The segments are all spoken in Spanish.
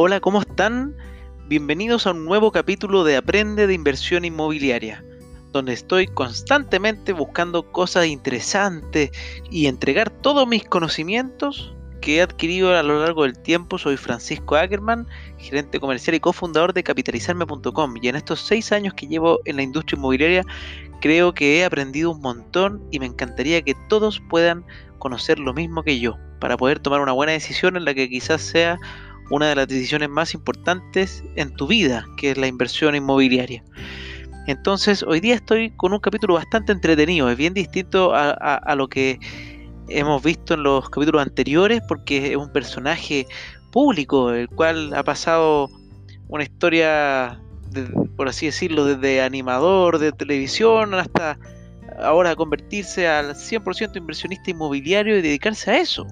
Hola, ¿cómo están? Bienvenidos a un nuevo capítulo de Aprende de Inversión Inmobiliaria, donde estoy constantemente buscando cosas interesantes y entregar todos mis conocimientos que he adquirido a lo largo del tiempo. Soy Francisco Ackerman, gerente comercial y cofundador de capitalizarme.com y en estos seis años que llevo en la industria inmobiliaria creo que he aprendido un montón y me encantaría que todos puedan conocer lo mismo que yo para poder tomar una buena decisión en la que quizás sea una de las decisiones más importantes en tu vida, que es la inversión inmobiliaria. Entonces, hoy día estoy con un capítulo bastante entretenido, es bien distinto a, lo que hemos visto en los capítulos anteriores, porque es un personaje público, el cual ha pasado una historia, por así decirlo, desde animador de televisión hasta ahora convertirse al 100% inversionista inmobiliario y dedicarse a eso.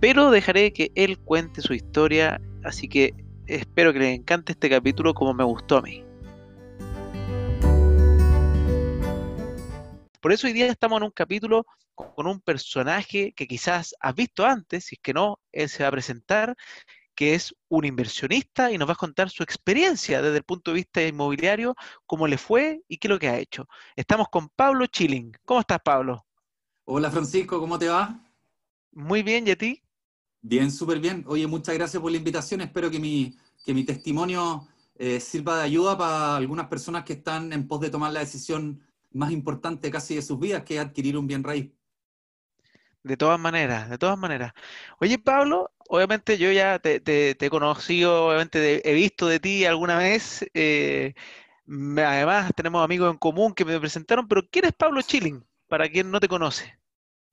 Pero dejaré que él cuente su historia Así que espero que les encante este capítulo como me gustó a mí. Por eso hoy día estamos en un capítulo con un personaje que quizás has visto antes, si es que no, él se va a presentar, que es un inversionista y nos va a contar su experiencia desde el punto de vista inmobiliario, cómo le fue y qué es lo que ha hecho. Estamos con Pablo Chilling. ¿Cómo estás, Pablo? Hola, Francisco, ¿cómo te va? Muy bien, ¿y a ti? Bien, súper bien. Oye, muchas gracias por la invitación. Espero que mi, que mi testimonio eh, sirva de ayuda para algunas personas que están en pos de tomar la decisión más importante casi de sus vidas, que es adquirir un bien raíz. De todas maneras, de todas maneras. Oye, Pablo, obviamente yo ya te, he conocido, obviamente he visto de ti alguna vez. Eh, además, tenemos amigos en común que me presentaron, pero ¿quién es Pablo Chilling? Para quien no te conoce.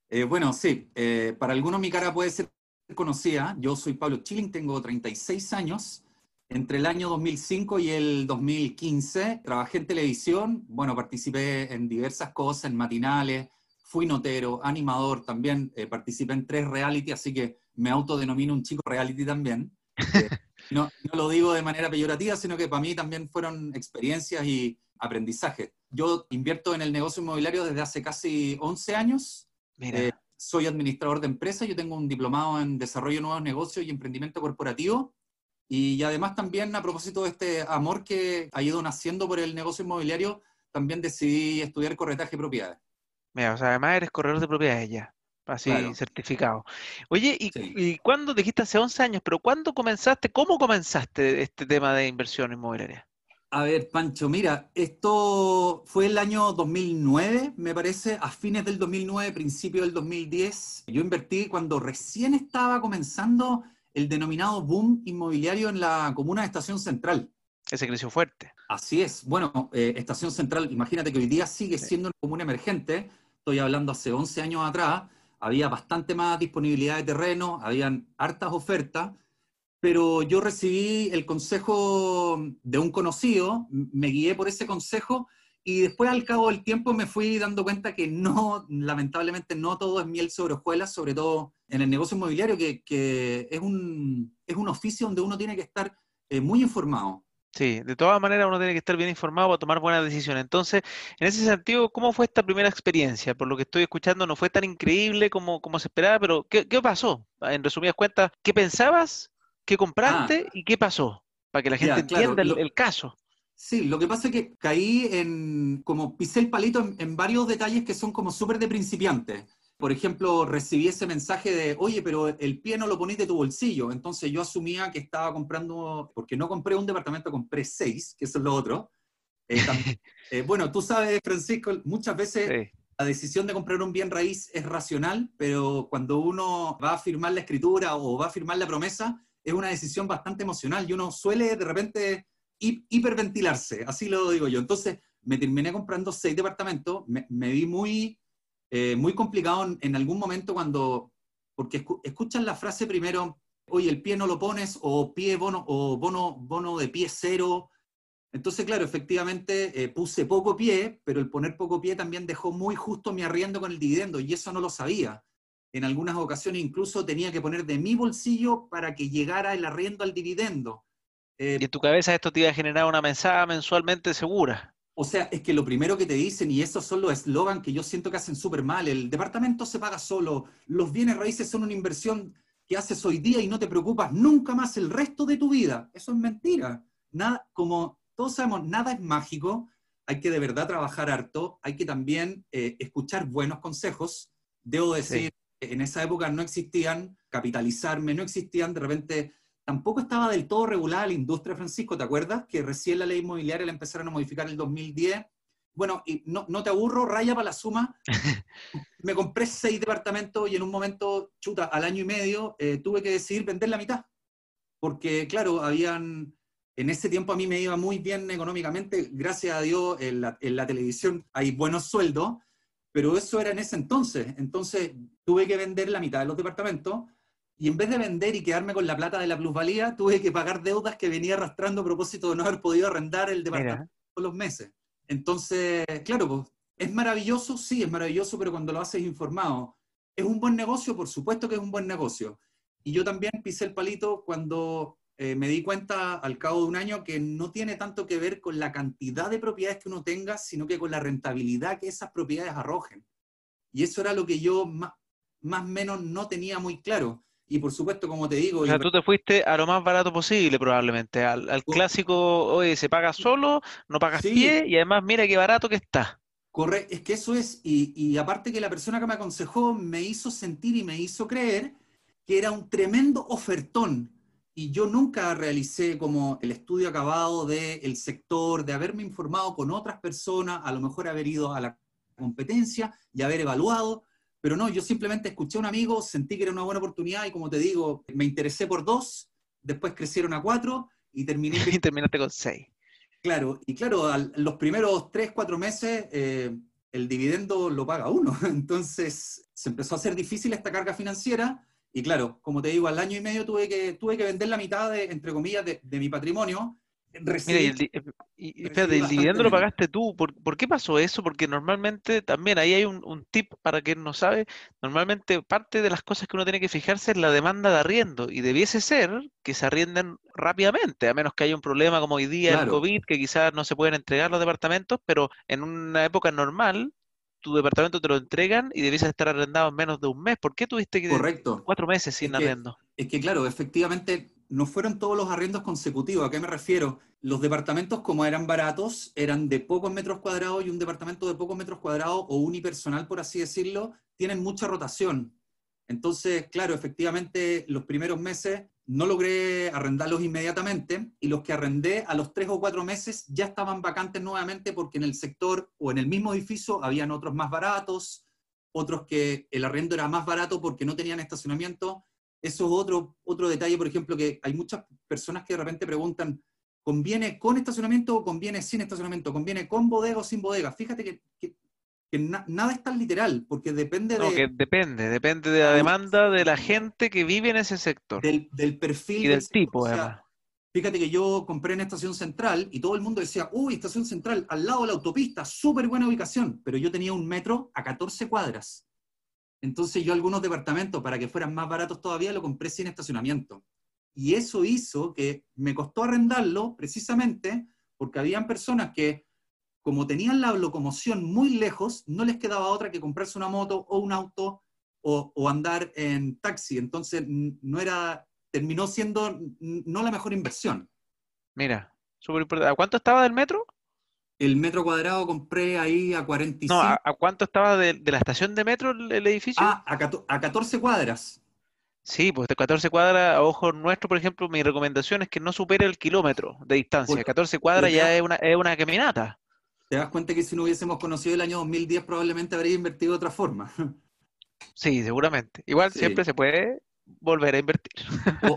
Eh, bueno, sí, para algunos mi cara puede ser conocía, yo soy Pablo Chilling, tengo 36 años. Entre el año 2005 y el 2015 trabajé en televisión, bueno, participé en diversas cosas, en matinales, fui notero, animador, también eh, participé en tres reality, así que me autodenomino un chico reality también. Eh, no, no, lo digo de manera peyorativa, sino que para mí también fueron experiencias y aprendizaje. Yo invierto en el negocio inmobiliario desde hace casi 11 años. Mira. Eh, soy administrador de empresas, yo tengo un diplomado en desarrollo de nuevos negocios y emprendimiento corporativo. Y además también a propósito de este amor que ha ido naciendo por el negocio inmobiliario, también decidí estudiar corretaje de propiedades. Mira, o sea, además eres corredor de propiedades ya, así certificado. Oye, ¿y, ¿y cuándo dijiste hace 11 años, pero cuándo comenzaste, cómo comenzaste este tema de inversión inmobiliaria? A ver, Pancho, mira, esto fue el año 2009, me parece, a fines del 2009, principio del 2010. Yo invertí cuando recién estaba comenzando el denominado boom inmobiliario en la comuna de Estación Central. Ese creció fuerte. Así es. Bueno, eh, Estación Central, imagínate que hoy día sigue siendo una comuna emergente. Estoy hablando hace 11 años atrás. Había bastante más disponibilidad de terreno, habían hartas ofertas pero yo recibí el consejo de un conocido, me guié por ese consejo y después al cabo del tiempo me fui dando cuenta que no, lamentablemente no todo es miel sobre hojuelas, sobre todo en el negocio inmobiliario, que, es, un, es un oficio donde uno tiene que estar eh, muy informado. Sí, de todas maneras uno tiene que estar bien informado para tomar buenas decisiones. Entonces, en ese sentido, ¿cómo fue esta primera experiencia? Por lo que estoy escuchando, no fue tan increíble como, como se esperaba, pero ¿qué, ¿qué pasó? En resumidas cuentas, ¿qué pensabas ¿Qué compraste ah. y qué pasó? Para que la gente entienda el, caso. Sí, lo que pasa es que caí en, como pisé el palito en, varios detalles que son como súper de principiante. Por ejemplo, recibí ese mensaje de, oye, pero el pie no lo ponís de tu bolsillo. Entonces yo asumía que estaba comprando, porque no compré un departamento, compré seis, que eso es lo otro. Eh, eh, bueno, tú sabes, Francisco, muchas veces la decisión de comprar un bien raíz es racional, pero cuando uno va a firmar la escritura o va a firmar la promesa, es una decisión bastante emocional y uno suele de repente hiperventilarse, así lo digo yo. Entonces, me terminé comprando seis departamentos, me, vi muy, eh, muy complicado en, algún momento cuando, porque escuchan la frase primero, oye, el pie no lo pones, o pie bono, o bono, bono de pie cero. Entonces, claro, efectivamente eh, puse poco pie, pero el poner poco pie también dejó muy justo mi arriendo con el dividendo, y eso no lo sabía en algunas ocasiones incluso tenía que poner de mi bolsillo para que llegara el arriendo al dividendo. Eh, y en tu cabeza esto te iba a generar una mensaje mensualmente segura. O sea, es que lo primero que te dicen, y esos son los eslogans que yo siento que hacen súper mal, el departamento se paga solo, los bienes raíces son una inversión que haces hoy día y no te preocupas nunca más el resto de tu vida. Eso es mentira. Nada, como todos sabemos, nada es mágico, hay que de verdad trabajar harto, hay que también eh, escuchar buenos consejos. Debo decir, en esa época no existían, capitalizarme, no existían, de repente tampoco estaba del todo regulada la industria, Francisco, ¿te acuerdas? Que recién la ley inmobiliaria la empezaron a modificar en el 2010. Bueno, y no, no te aburro, raya para la suma. Me compré seis departamentos y en un momento, chuta, al año y medio, eh, tuve que decidir vender la mitad. Porque, claro, habían en ese tiempo a mí me iba muy bien económicamente, gracias a Dios en la, televisión hay buenos sueldos, pero eso era en ese entonces. Entonces tuve que vender la mitad de los departamentos y en vez de vender y quedarme con la plata de la plusvalía, tuve que pagar deudas que venía arrastrando a propósito de no haber podido arrendar el departamento por los meses. Entonces, claro, pues, ¿es maravilloso? Sí, es maravilloso, pero cuando lo haces informado, ¿es un buen negocio? Por supuesto que es un buen negocio. Y yo también pisé el palito cuando eh, me di cuenta al cabo de un año que no tiene tanto que ver con la cantidad de propiedades que uno tenga, sino que con la rentabilidad que esas propiedades arrojen. Y eso era lo que yo más o menos no tenía muy claro. Y por supuesto, como te digo... O sea, tú te fuiste a lo más barato posible probablemente, al, clásico, oye, se paga solo, no pagas pie y además mira qué barato que está. Corre, es que eso es, y, y aparte que la persona que me aconsejó me hizo sentir y me hizo creer que era un tremendo ofertón y yo nunca realicé como el estudio acabado del sector, de haberme informado con otras personas, a lo mejor haber ido a la competencia y haber evaluado, pero no, yo simplemente escuché a un amigo, sentí que era una buena oportunidad y como te digo, me interesé por dos, después crecieron a cuatro y terminé... y terminaste con seis. Claro, y claro, los primeros tres, cuatro meses eh, el dividendo lo paga uno, entonces se empezó a hacer difícil esta carga financiera y claro, como te digo, al año y medio tuve que, tuve que vender la mitad, de, entre comillas, de, mi patrimonio. Mira, y el, y, espérate, el dividendo lo pagaste tú. ¿Por, qué pasó eso? Porque normalmente también ahí hay un, tip para quien no sabe. Normalmente parte de las cosas que uno tiene que fijarse es la demanda de arriendo. Y debiese ser que se arrienden rápidamente, a menos que haya un problema como hoy día el COVID, que quizás no se pueden entregar los departamentos, pero en una época normal tu departamento te lo entregan y debes estar arrendado en menos de un mes. ¿Por qué tuviste que Correcto. cuatro meses sin arrendo? Es que claro, efectivamente no fueron todos los arrendos consecutivos. ¿A qué me refiero? Los departamentos, como eran baratos, eran de pocos metros cuadrados y un departamento de pocos metros cuadrados o unipersonal, por así decirlo, tienen mucha rotación. Entonces, claro, efectivamente, los primeros meses no logré arrendarlos inmediatamente y los que arrendé a los tres o cuatro meses ya estaban vacantes nuevamente porque en el sector o en el mismo edificio habían otros más baratos, otros que el arrendo era más barato porque no tenían estacionamiento. Eso es otro, otro detalle, por ejemplo, que hay muchas personas que de repente preguntan, ¿conviene con estacionamiento o conviene sin estacionamiento? ¿Conviene con bodega o sin bodega? Fíjate que que nada es tan literal, porque depende de... que depende, depende de la demanda de la gente que vive en ese sector. Del, perfil. Y del, tipo, además. Fíjate que yo compré en Estación Central y todo el mundo decía, uy, Estación Central, al lado de la autopista, súper buena ubicación, pero yo tenía un metro a 14 cuadras. Entonces yo algunos departamentos, para que fueran más baratos todavía, lo compré sin estacionamiento. Y eso hizo que me costó arrendarlo precisamente porque habían personas que como tenían la locomoción muy lejos, no les quedaba otra que comprarse una moto o un auto o, andar en taxi. Entonces, no era, terminó siendo no la mejor inversión. Mira, súper importante. ¿A cuánto estaba del metro? El metro cuadrado compré ahí a 45. No, ¿a, cuánto estaba de, la estación de metro el, edificio? Ah, a, a 14 cuadras. Sí, pues de 14 cuadras, a ojo nuestro, por ejemplo, mi recomendación es que no supere el kilómetro de distancia. 14 cuadras ya es una, es una caminata te das cuenta que si no hubiésemos conocido el año 2010 probablemente habría invertido de otra forma. Sí, seguramente. Igual siempre se puede volver a invertir.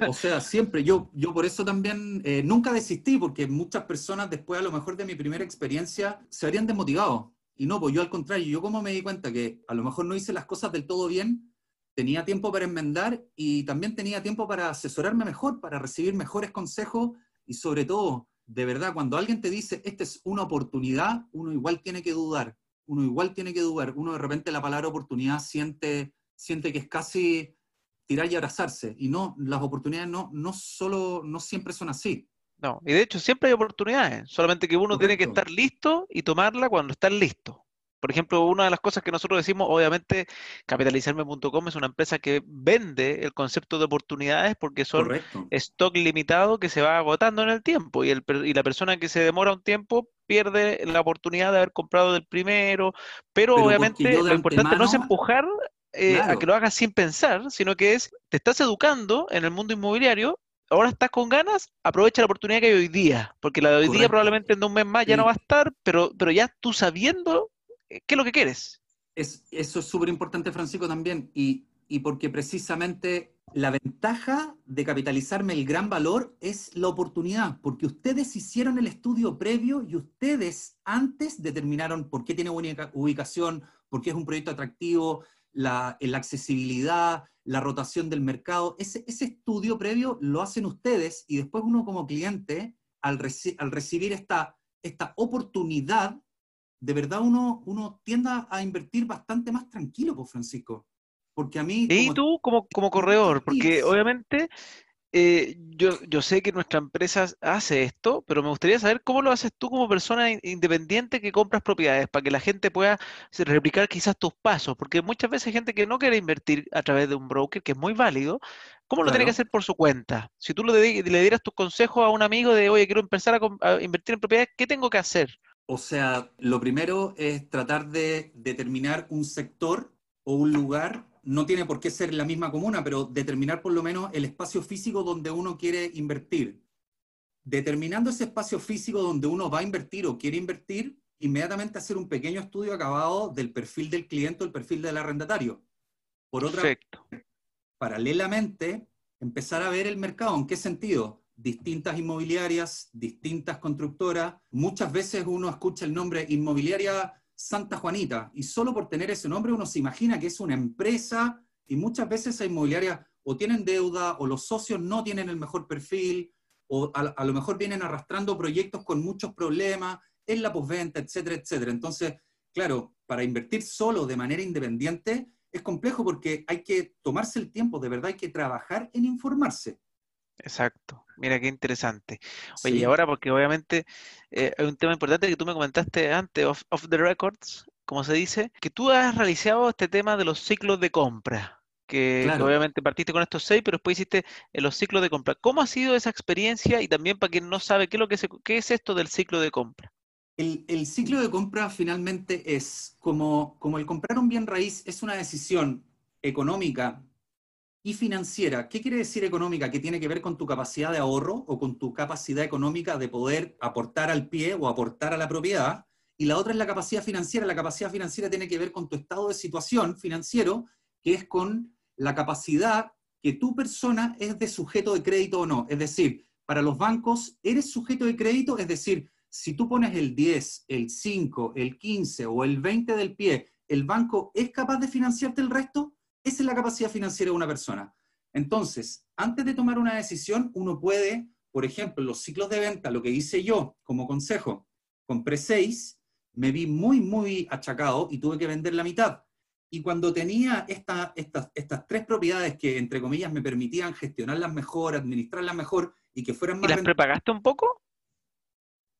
O, sea, siempre. Yo, yo por eso también eh, nunca desistí, porque muchas personas después a lo mejor de mi primera experiencia se habrían desmotivado. Y no, pues yo al contrario, yo como me di cuenta que a lo mejor no hice las cosas del todo bien, tenía tiempo para enmendar y también tenía tiempo para asesorarme mejor, para recibir mejores consejos y sobre todo de verdad, cuando alguien te dice, esta es una oportunidad, uno igual tiene que dudar, uno igual tiene que dudar, uno de repente la palabra oportunidad siente, siente que es casi tirar y abrazarse, y no, las oportunidades no, no solo, no siempre son así. No, y de hecho siempre hay oportunidades, solamente que uno tiene que estar listo y tomarla cuando está listo. Por ejemplo, una de las cosas que nosotros decimos, obviamente, capitalizarme.com es una empresa que vende el concepto de oportunidades porque son stock limitado que se va agotando en el tiempo y, el, y la persona que se demora un tiempo pierde la oportunidad de haber comprado del primero, pero, obviamente lo importante no es empujar eh, a que lo hagas sin pensar, sino que es, te estás educando en el mundo inmobiliario ahora estás con ganas, aprovecha la oportunidad que hay hoy día, porque la de hoy día probablemente en un mes más ya no va a estar, pero, pero ya tú sabiendo qué es lo que quieres. Es, eso es súper importante, Francisco, también, y, y porque precisamente la ventaja de capitalizarme el gran valor es la oportunidad, porque ustedes hicieron el estudio previo y ustedes antes determinaron por qué tiene buena ubicación, por qué es un proyecto atractivo, la, la accesibilidad, la rotación del mercado. Ese, ese, estudio previo lo hacen ustedes y después uno como cliente, al, al recibir esta, esta oportunidad, de verdad uno, uno tienda a invertir bastante más tranquilo, pues Francisco. Porque a mí... Y tú como, como corredor, porque obviamente eh, yo, yo, sé que nuestra empresa hace esto, pero me gustaría saber cómo lo haces tú como persona independiente que compras propiedades, para que la gente pueda replicar quizás tus pasos, porque muchas veces hay gente que no quiere invertir a través de un broker, que es muy válido, ¿cómo lo tiene que hacer por su cuenta? Si tú le, le dieras tus consejos a un amigo de, oye, quiero empezar a, invertir en propiedades, ¿qué tengo que hacer? O sea, lo primero es tratar de determinar un sector o un lugar no tiene por qué ser la misma comuna, pero determinar por lo menos el espacio físico donde uno quiere invertir. Determinando ese espacio físico donde uno va a invertir o quiere invertir, inmediatamente hacer un pequeño estudio acabado del perfil del cliente o el perfil del arrendatario. Por otra Perfecto. paralelamente, empezar a ver el mercado. ¿En qué sentido? Distintas inmobiliarias, distintas constructoras. Muchas veces uno escucha el nombre inmobiliaria Santa Juanita. Y solo por tener ese nombre uno se imagina que es una empresa y muchas veces esa inmobiliaria o tienen deuda o los socios no tienen el mejor perfil o a, lo mejor vienen arrastrando proyectos con muchos problemas en la postventa, etcétera, etcétera. Entonces, claro, para invertir solo de manera independiente es complejo porque hay que tomarse el tiempo, de verdad hay que trabajar en informarse. Exacto. Mira qué interesante. Oye, y ahora porque obviamente eh, hay un tema importante que tú me comentaste antes, off, the records, como se dice, que tú has realizado este tema de los ciclos de compra. Que, obviamente partiste con estos seis, pero después hiciste los ciclos de compra. ¿Cómo ha sido esa experiencia? Y también para quien no sabe, ¿qué es, lo que qué es esto del ciclo de compra? El, el, ciclo de compra finalmente es como, como el comprar un bien raíz es una decisión económica y financiera. ¿Qué quiere decir económica? Que tiene que ver con tu capacidad de ahorro o con tu capacidad económica de poder aportar al pie o aportar a la propiedad. Y la otra es la capacidad financiera. La capacidad financiera tiene que ver con tu estado de situación financiero, que es con la capacidad que tu persona es de sujeto de crédito o no. Es decir, para los bancos, ¿eres sujeto de crédito? Es decir, si tú pones el 10, el 5, el 15 o el 20 del pie, ¿el banco es capaz de financiarte el resto? Esa es la capacidad financiera de una persona. Entonces, antes de tomar una decisión, uno puede, por ejemplo, los ciclos de venta, lo que hice yo como consejo, compré seis, me vi muy, muy achacado y tuve que vender la mitad. Y cuando tenía estas, estas tres propiedades que, entre comillas, me permitían gestionarlas mejor, administrarlas mejor y que fueran más... ¿Y las prepagaste un poco?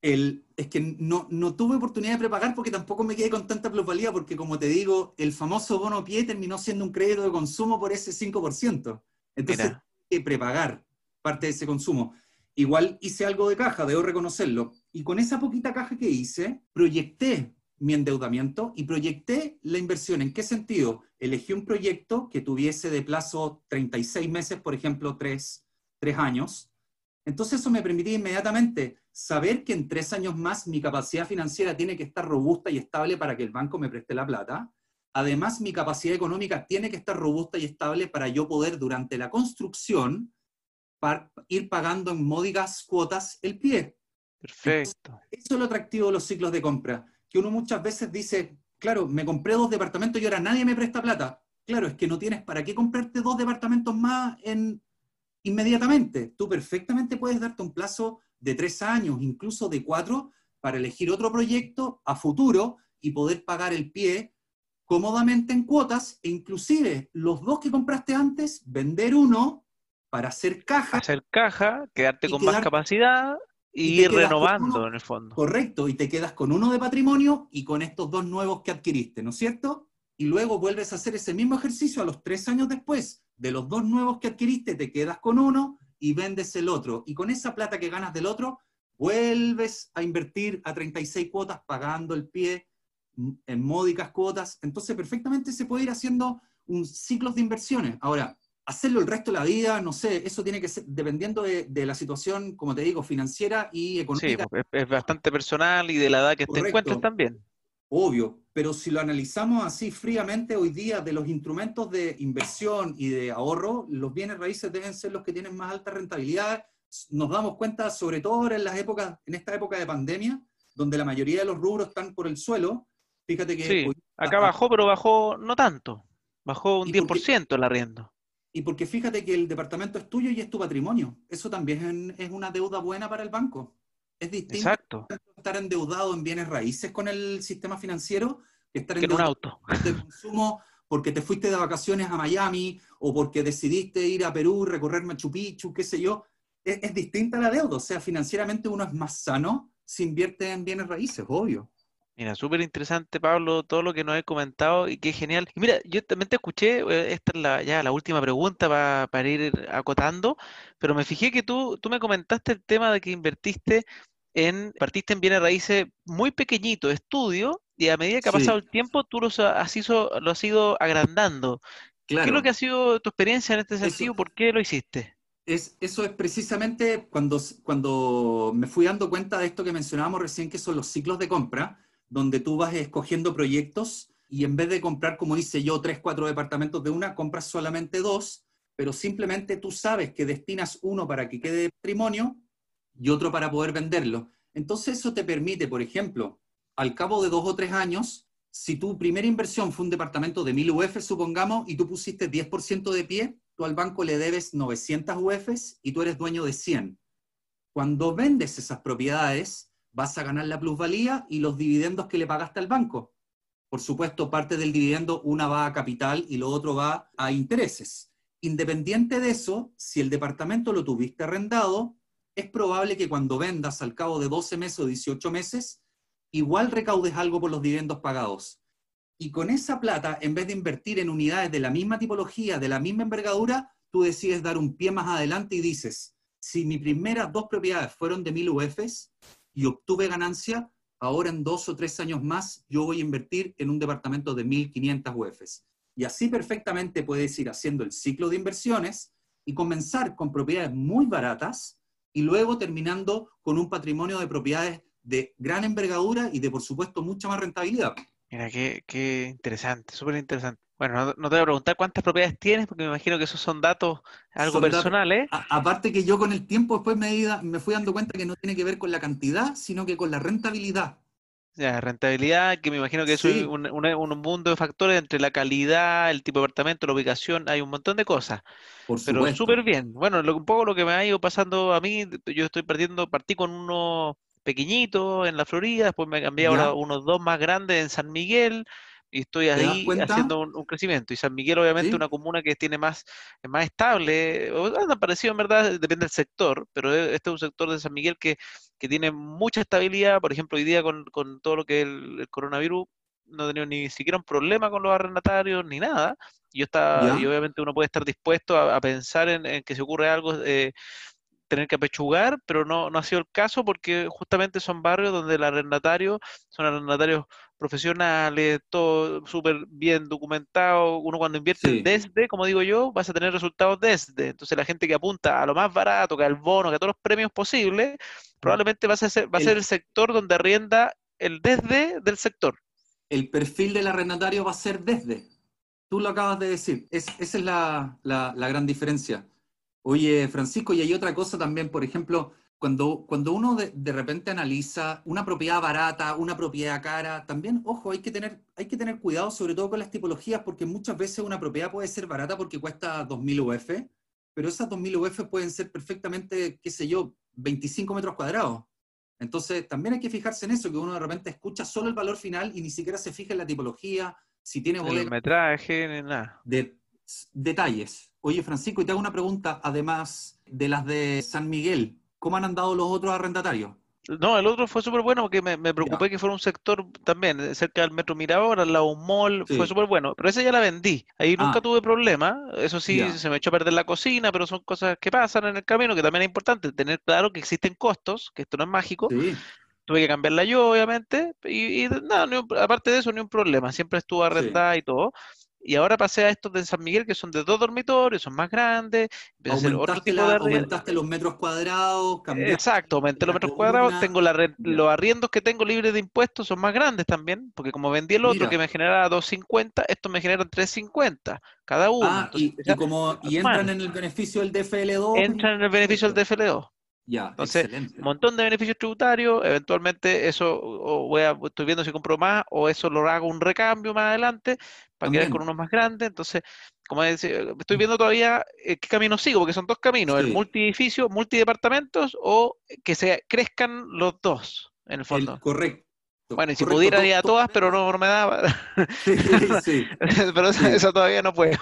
El, es que no, no, tuve oportunidad de prepagar porque tampoco me quedé con tanta plusvalía, porque como te digo, el famoso bono pie terminó siendo un crédito de consumo por ese 5%. Entonces, hay que prepagar parte de ese consumo. Igual hice algo de caja, debo reconocerlo. Y con esa poquita caja que hice, proyecté mi endeudamiento y proyecté la inversión. ¿En qué sentido? Elegí un proyecto que tuviese de plazo 36 meses, por ejemplo, 3, 3 años. Entonces eso me permitía inmediatamente saber que en tres años más mi capacidad financiera tiene que estar robusta y estable para que el banco me preste la plata. Además, mi capacidad económica tiene que estar robusta y estable para yo poder durante la construcción ir pagando en módicas cuotas el pie. Perfecto. eso es lo atractivo de los ciclos de compra, que uno muchas veces dice, claro, me compré dos departamentos y ahora nadie me presta plata. Claro, es que no tienes para qué comprarte dos departamentos más en, inmediatamente. Tú perfectamente puedes darte un plazo de tres años, incluso de cuatro, para elegir otro proyecto a futuro y poder pagar el pie cómodamente en cuotas e inclusive los dos que compraste antes, vender uno para hacer caja. Hacer caja, quedarte con más capacidad y, ir renovando en el fondo. Correcto, y te quedas con uno de patrimonio y con estos dos nuevos que adquiriste, ¿no es cierto? Y luego vuelves a hacer ese mismo ejercicio a los tres años después. De los dos nuevos que adquiriste, te quedas con uno y vendes el otro. Y con esa plata que ganas del otro, vuelves a invertir a 36 cuotas pagando el pie en módicas cuotas. Entonces, perfectamente se puede ir haciendo un ciclo de inversiones. Ahora, hacerlo el resto de la vida, no sé, eso tiene que ser dependiendo de, la situación, como te digo, financiera y económica. Sí, es, bastante personal y de la edad que te encuentres también. Obvio, pero si lo analizamos así fríamente hoy día, de los instrumentos de inversión y de ahorro, los bienes raíces deben ser los que tienen más alta rentabilidad. Nos damos cuenta, sobre todo ahora en las épocas, en esta época de pandemia, donde la mayoría de los rubros están por el suelo. Fíjate que sí, acá bajó, pero bajó no tanto. Bajó un 10% el arriendo. Y porque fíjate que el departamento es tuyo y es tu patrimonio. Eso también es una deuda buena para el banco. Es distinto estar endeudado en bienes raíces con el sistema financiero que estar en un auto de consumo porque te fuiste de vacaciones a Miami o porque decidiste ir a Perú, recorrer Machu Picchu, qué sé yo. Es, es distinta la deuda. O sea, financieramente uno es más sano si invierte en bienes raíces, obvio. Mira, súper interesante, Pablo, todo lo que nos has comentado y qué genial. Y mira, yo también te escuché, eh, esta es la, ya la última pregunta para, ir acotando, pero me fijé que tú, tú me comentaste el tema de que invertiste en, partiste en bienes raíces muy pequeñito, estudio, y a medida que ha pasado el tiempo, tú los has, ido, lo has ido agrandando. ¿Qué es lo que ha sido tu experiencia en este sentido? ¿Por qué lo hiciste? Es, eso es precisamente cuando, cuando me fui dando cuenta de esto que mencionábamos recién, que son los ciclos de compra donde tú vas escogiendo proyectos y en vez de comprar, como hice yo, tres, cuatro departamentos de una, compras solamente dos, pero simplemente tú sabes que destinas uno para que quede de patrimonio y otro para poder venderlo. Entonces eso te permite, por ejemplo, al cabo de dos o tres años, si tu primera inversión fue un departamento de 1000 UF, supongamos, y tú pusiste 10% de pie, tú al banco le debes 900 UFs y tú eres dueño de 100. Cuando vendes esas propiedades, vas a ganar la plusvalía y los dividendos que le pagaste al banco. Por supuesto, parte del dividendo, una va a capital y lo otro va a intereses. Independiente de eso, si el departamento lo tuviste arrendado, es probable que cuando vendas al cabo de 12 meses o 18 meses, igual recaudes algo por los dividendos pagados. Y con esa plata, en vez de invertir en unidades de la misma tipología, de la misma envergadura, tú decides dar un pie más adelante y dices, si mis primeras dos propiedades fueron de 1000 UFs, y obtuve ganancia, ahora en dos o tres años más yo voy a invertir en un departamento de 1.500 UFs. Y así perfectamente puedes ir haciendo el ciclo de inversiones y comenzar con propiedades muy baratas y luego terminando con un patrimonio de propiedades de gran envergadura y de, por supuesto, mucha más rentabilidad. Mira, qué, qué interesante, súper interesante. Bueno, no, te voy a preguntar cuántas propiedades tienes, porque me imagino que esos son datos algo personales. aparte que yo con el tiempo después me, me fui dando cuenta que no tiene que ver con la cantidad, sino que con la rentabilidad. Ya, rentabilidad, que me imagino que es un, mundo de factores entre la calidad, el tipo de apartamento, la ubicación, hay un montón de cosas. Por Pero súper bien. Bueno, un poco lo que me ha ido pasando a mí, yo estoy partiendo, partí con uno pequeñito en la Florida, después me cambié ahora unos dos más grandes en San Miguel, y estoy ahí haciendo un, crecimiento. Y San Miguel, obviamente, una comuna que tiene más, más estable, han parecido en verdad, depende del sector, pero e, este es un sector de San Miguel que, que tiene mucha estabilidad. Por ejemplo, hoy día con, con todo lo que es el, coronavirus, no he tenido ni siquiera un problema con los arrendatarios ni nada. Y, yo está, y obviamente uno puede estar dispuesto a, pensar en, que si ocurre algo, eh, tener que apechugar, pero no, no ha sido el caso porque justamente son barrios donde el arrendatario son arrendatarios profesionales, todo súper bien documentado. Uno cuando invierte desde, como digo yo, vas a tener resultados desde. Entonces la gente que apunta a lo más barato, que al bono, que a todos los premios posibles, probablemente va a ser, va a ser el sector donde arrienda el desde del sector. El perfil del arrendatario va a ser desde. Tú lo acabas de decir. esa es la, la, la gran diferencia. Oye, Francisco, y hay otra cosa también, por ejemplo, cuando, cuando uno de, de, repente analiza una propiedad barata, una propiedad cara, también, ojo, hay que, tener, hay que tener cuidado sobre todo con las tipologías, porque muchas veces una propiedad puede ser barata porque cuesta 2.000 UF, pero esas 2.000 UF pueden ser perfectamente, qué sé yo, 25 metros cuadrados. Entonces, también hay que fijarse en eso, que uno de repente escucha solo el valor final y ni siquiera se fija en la tipología, si tiene bodega. El metraje, nada. De, detalles. Oye, Francisco, y te hago una pregunta, además de las de San Miguel. ¿Cómo han andado los otros arrendatarios? No, el otro fue súper bueno porque me, me preocupé que fuera un sector también, eh, cerca del Metro Mirador, al lado de un mall, fue súper bueno. Pero esa ya la vendí. Ahí nunca Ah. tuve problema. Eso sí, Ya. se me echó a perder la cocina, pero son cosas que pasan en el camino, que también es importante tener claro que existen costos, que esto no es mágico. Sí, Tuve que cambiarla yo, obviamente, y, y nada, aparte de eso, ni un problema. Siempre estuvo arrendada y todo. Y ahora pasé a estos de San Miguel, que son de dos dormitorios, son más grandes, empecé a hacer otro aumentaste, tipo la- de arri- aumentaste los metros cuadrados, cambiaste Exacto, aumenté los metros cuadrados, tengo la los arriendos que tengo libres de impuestos son más grandes también, porque como vendí el otro Mira. que me generaba 250, estos me generan 350 cada uno. Ah, Entonces, y, como y entran en el beneficio del DFL2. entran en el beneficio del DFL2. Ya, Entonces. Un montón de beneficios tributarios, eventualmente eso o voy a, estoy viendo si compro más o eso lo hago un recambio más adelante para quedar con unos más grandes. Entonces, como decía, estoy viendo todavía eh, qué camino sigo, porque son dos caminos, el Sí. multiedificio, multidepartamentos o que se crezcan los dos, en el El- fondo. correcto. Bueno, y si correcto, pudiera ir a to- todas, pero no, no me daba. Sí, sí. pero eso, Sí. eso todavía no puedo.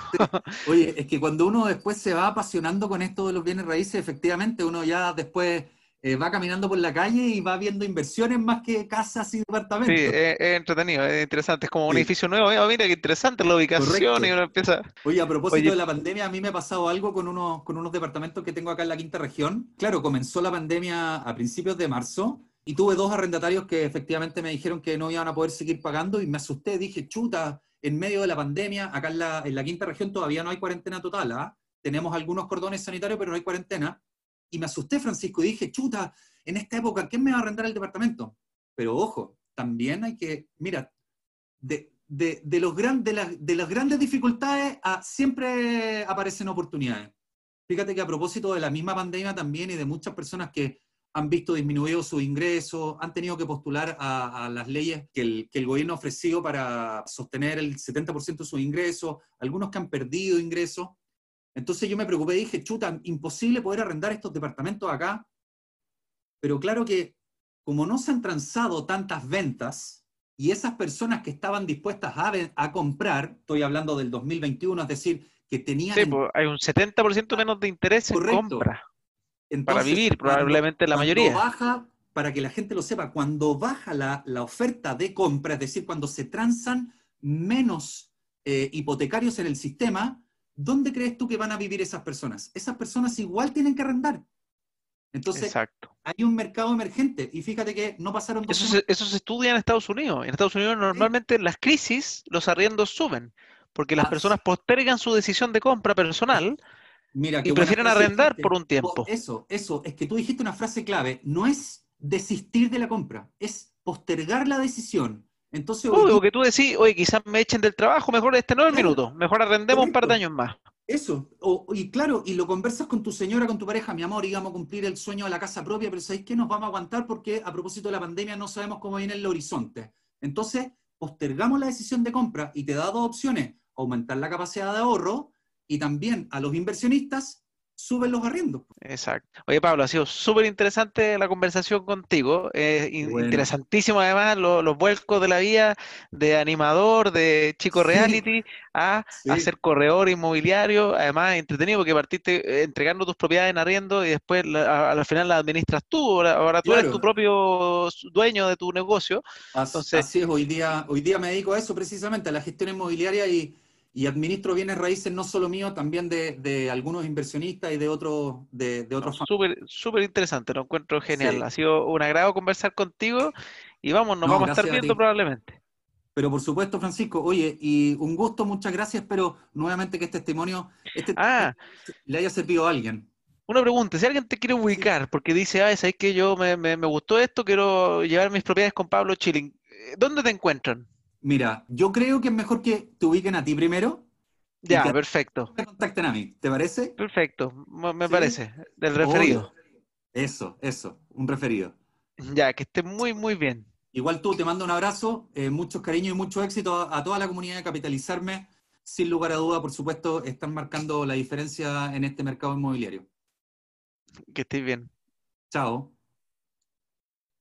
Oye, es que cuando uno después se va apasionando con esto de los bienes raíces, efectivamente uno ya después eh, va caminando por la calle y va viendo inversiones más que casas y Sí, departamentos. es, es entretenido, es interesante. Es como un Sí. edificio nuevo. Mira, mira qué interesante la ubicación Correcto. y uno empieza. Oye, a propósito Oye. de la pandemia, a mí me ha pasado algo con unos, con unos departamentos que tengo acá en la quinta región. Claro, comenzó la pandemia a principios de marzo y tuve dos arrendatarios que efectivamente me dijeron que no iban a poder seguir pagando y me asusté. Dije, chuta, en medio de la pandemia, acá en la, quinta región todavía no hay cuarentena total, ¿ah? Tenemos algunos cordones sanitarios, pero no hay cuarentena. Y me asusté, Francisco, y dije, chuta, en esta época, ¿quién me va a arrendar el departamento? Pero ojo, también hay que, mira, de, de, de los gran, de, las- de las grandes dificultades ah, siempre aparecen oportunidades. Fíjate que a propósito de la misma pandemia también y de muchas personas que han visto disminuidos sus ingresos, han tenido que postular a, a las leyes que el, que el gobierno ha ofrecido para sostener el 70% de sus ingresos, algunos que han perdido ingresos. Entonces yo me preocupé y dije, chuta, imposible poder arrendar estos departamentos acá. Pero claro que como no se han transado tantas ventas y esas personas que estaban dispuestas a, comprar, estoy hablando del 2021, es decir, que tenían... Sí, en- pues, hay un 70% menos de interés en Correcto. compra. Entonces, para vivir, cuando- probablemente la cuando mayoría. baja, para que la gente lo sepa, cuando baja la, la oferta de compra, es decir, cuando se transan menos eh, hipotecarios en el sistema, ¿dónde crees tú que van a vivir esas personas? Esas personas igual tienen que arrendar. Entonces, Exacto. hay un mercado emergente y fíjate que no pasaron dos Eso se, eso se estudia en Estados Unidos. En Estados Unidos normalmente en las crisis los arriendos suben, porque las Ah, personas postergan su decisión de compra personal Mira, y prefieren arrendar por un tiempo. Eso, eso, es que tú dijiste una frase clave, no es desistir de la compra, es postergar la decisión. Entonces, día- porque tú decís, oye, quizás me echen del trabajo, mejor este no es el Claro. minuto, mejor arrendemos un par de años más. eso, o- y claro, y lo conversas con tu señora, con tu pareja, mi amor, íbamos a cumplir el sueño de la casa propia, pero ¿sabéis qué? Nos vamos a aguantar porque a propósito de la pandemia no sabemos cómo viene el horizonte. Entonces, postergamos la decisión de compra y te da dos opciones, aumentar la capacidad de ahorro y también a los inversionistas suben los arriendos. Exacto. Oye, Pablo, ha sido súper interesante la conversación contigo. eh, bueno. interesantísimo además lo- los vuelcos de la vida de animador, de chico Sí. reality, a, Sí. a ser corredor inmobiliario. Además, entretenido porque partiste eh, entregando tus propiedades en arriendo y después la- a- al final las administras tú. Ahora, ahora tú eres Claro. tu propio dueño de tu negocio. As- Entonces- Así es, hoy día, hoy día me dedico a eso precisamente, a la gestión inmobiliaria y, y administro bienes raíces no solo míos, también de, de algunos inversionistas y de otros de, de otros No, Súper, interesante, lo encuentro genial. Sí. Ha sido un agrado conversar contigo y vamos, nos No, vamos a estar a viendo probablemente. Pero por supuesto, Francisco, oye, y un gusto, muchas gracias, pero nuevamente que este testimonio este Ah, le haya servido a alguien. Una pregunta, si alguien te quiere ubicar porque dice, ah, sabes que yo me, me, me gustó esto, quiero llevar mis propiedades con Pablo Chilling, eh, ¿dónde te encuentran? Mira, yo creo que es mejor que te ubiquen a ti primero Ya, que perfecto, me contacten a mí, ¿te parece? perfecto, me me Sí. parece, del referido. Obvio. Eso, eso, un referido. Ya, que esté muy, muy bien. Igual tú, te mando un abrazo, eh, muchos cariños y mucho éxito a, a toda la comunidad de Capitalizarme. Sin lugar a duda, por supuesto, están marcando la diferencia en este mercado inmobiliario. Que estés bien. Chao.